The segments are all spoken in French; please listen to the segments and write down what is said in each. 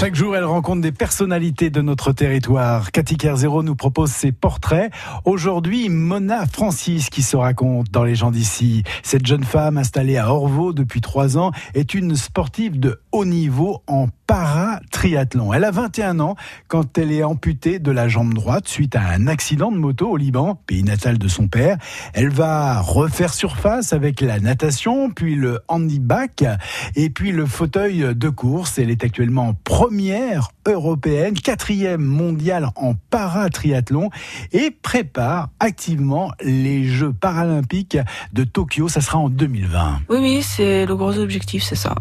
Chaque jour, elle rencontre des personnalités de notre territoire. Cathy Kerzero nous propose ses portraits. Aujourd'hui, Mona Francis qui se raconte dans les gens d'ici. Cette jeune femme installée à Orvaux depuis trois ans est une sportive de haut niveau en para-triathlon. Elle a 21 ans quand elle est amputée de la jambe droite suite à un accident de moto au Liban, pays natal de son père. Elle va refaire surface avec la natation, puis le handiback et puis le fauteuil de course. Elle est actuellement première européenne, quatrième mondiale en para-triathlon et prépare activement les Jeux paralympiques de Tokyo. Ça sera en 2020. Oui, oui, c'est le gros objectif, c'est ça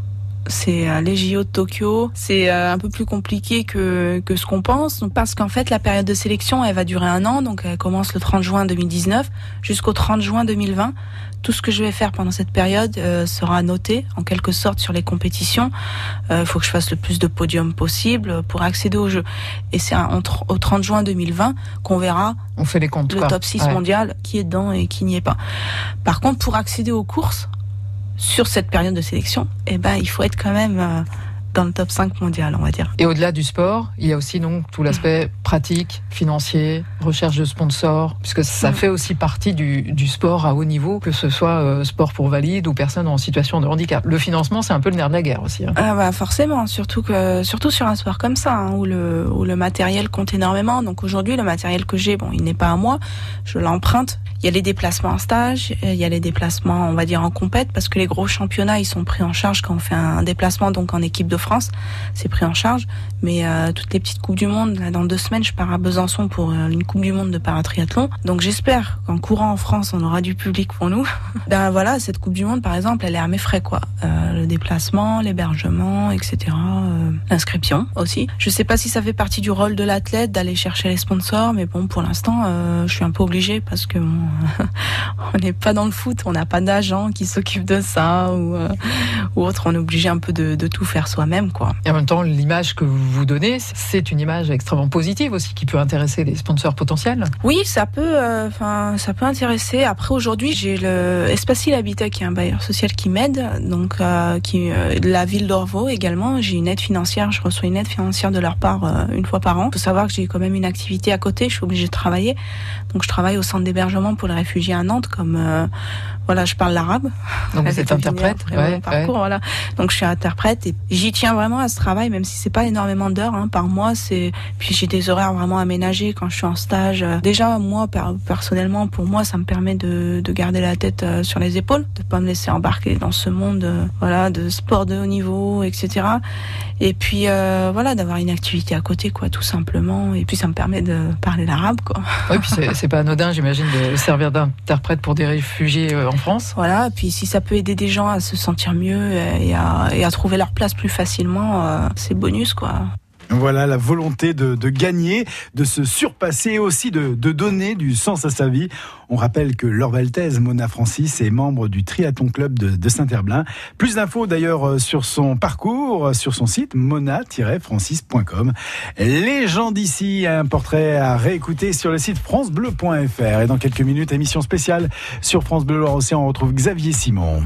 c'est euh, les JO de Tokyo. C'est euh, un peu plus compliqué que, que ce qu'on pense, parce qu'en fait, la période de sélection, elle va durer un an, donc elle commence le 30 juin 2019 jusqu'au 30 juin 2020. Tout ce que je vais faire pendant cette période euh, sera noté, en quelque sorte, sur les compétitions. Il faut que je fasse le plus de podiums possible pour accéder aux Jeux. Et c'est au 30 juin 2020 qu'on verra On fait les comptes, le top 6 mondial, qui est dedans et qui n'y est pas. Par contre, pour accéder aux courses, sur cette période de sélection, eh ben, il faut être quand même euh, dans le top 5 mondial, on va dire. Et au-delà du sport, il y a aussi donc tout l'aspect pratique, financier, recherche de sponsors, puisque ça fait aussi partie du, du sport à haut niveau, que ce soit euh, sport pour valides ou personnes en situation de handicap. Le financement, c'est un peu le nerf de la guerre aussi. Hein. Ah bah forcément, surtout que surtout sur un sport comme ça, hein, où le où le matériel compte énormément. Donc aujourd'hui, le matériel que j'ai, bon, il n'est pas à moi, je l'emprunte. Il y a les déplacements en stage, il y a les déplacements, on va dire en compète, parce que les gros championnats, ils sont pris en charge quand on fait un déplacement donc en équipe de France, c'est pris en charge. Mais euh, toutes les petites coupes du monde, dans deux semaines, je pars à Besançon pour euh, une coupe du monde de paratriathlon. Donc j'espère qu'en courant en France, on aura du public pour nous. ben voilà, cette coupe du monde, par exemple, elle est à mes frais, quoi. Euh, le déplacement, l'hébergement, etc. Euh, l'inscription aussi. Je sais pas si ça fait partie du rôle de l'athlète d'aller chercher les sponsors, mais bon, pour l'instant, je suis un peu obligée parce que on n'est pas dans le foot, on n'a pas d'agent qui s'occupe de ça ou, ou autre. On est obligé un peu de, de tout faire soi-même, quoi. Et en même temps, l'image que vous vous donnez, c'est une image extrêmement positive aussi qui peut intéresser les sponsors potentiels. Oui, ça peut, enfin, ça peut intéresser. Après, aujourd'hui, j'ai le Espacil Habitat qui est un bailleur social qui m'aide, donc euh, qui euh, la ville d'Orvaux également. J'ai une aide financière, je reçois une aide financière de leur part euh, une fois par an. Il faut savoir que j'ai quand même une activité à côté, je suis obligée de travailler. Donc je travaille au centre d'hébergement pour les réfugiés à Nantes comme voilà, je parle l'arabe. Donc vous êtes interprète, ouais, parcours, voilà. Donc je suis interprète et j'y tiens vraiment à ce travail, même si c'est pas énormément d'heures hein, par mois. C'est puis j'ai des horaires vraiment aménagés quand je suis en stage. Déjà moi personnellement, pour moi, ça me permet de, de garder la tête euh, sur les épaules, de pas me laisser embarquer dans ce monde, euh, voilà, de sport de haut niveau, etc. Et puis euh, voilà, d'avoir une activité à côté, quoi, tout simplement. Et puis ça me permet de parler l'arabe, quoi. Oui, puis c'est pas anodin, j'imagine, de servir d'interprète pour des réfugiés en Voilà, puis si ça peut aider des gens à se sentir mieux et à, et à trouver leur place plus facilement, euh, c'est bonus quoi. Voilà la volonté de, gagner, de se surpasser et aussi de, de, donner du sens à sa vie. On rappelle que Laure Valtez, Mona Francis, est membre du Triathlon Club de, Saint-Herblain. Plus d'infos d'ailleurs euh, sur son parcours, sur son site mona-francis.com. Les gens d'ici, un portrait à réécouter sur le site francebleu.fr. Et dans quelques minutes, émission spéciale sur France Bleu Loire-Océan, on retrouve Xavier Simon.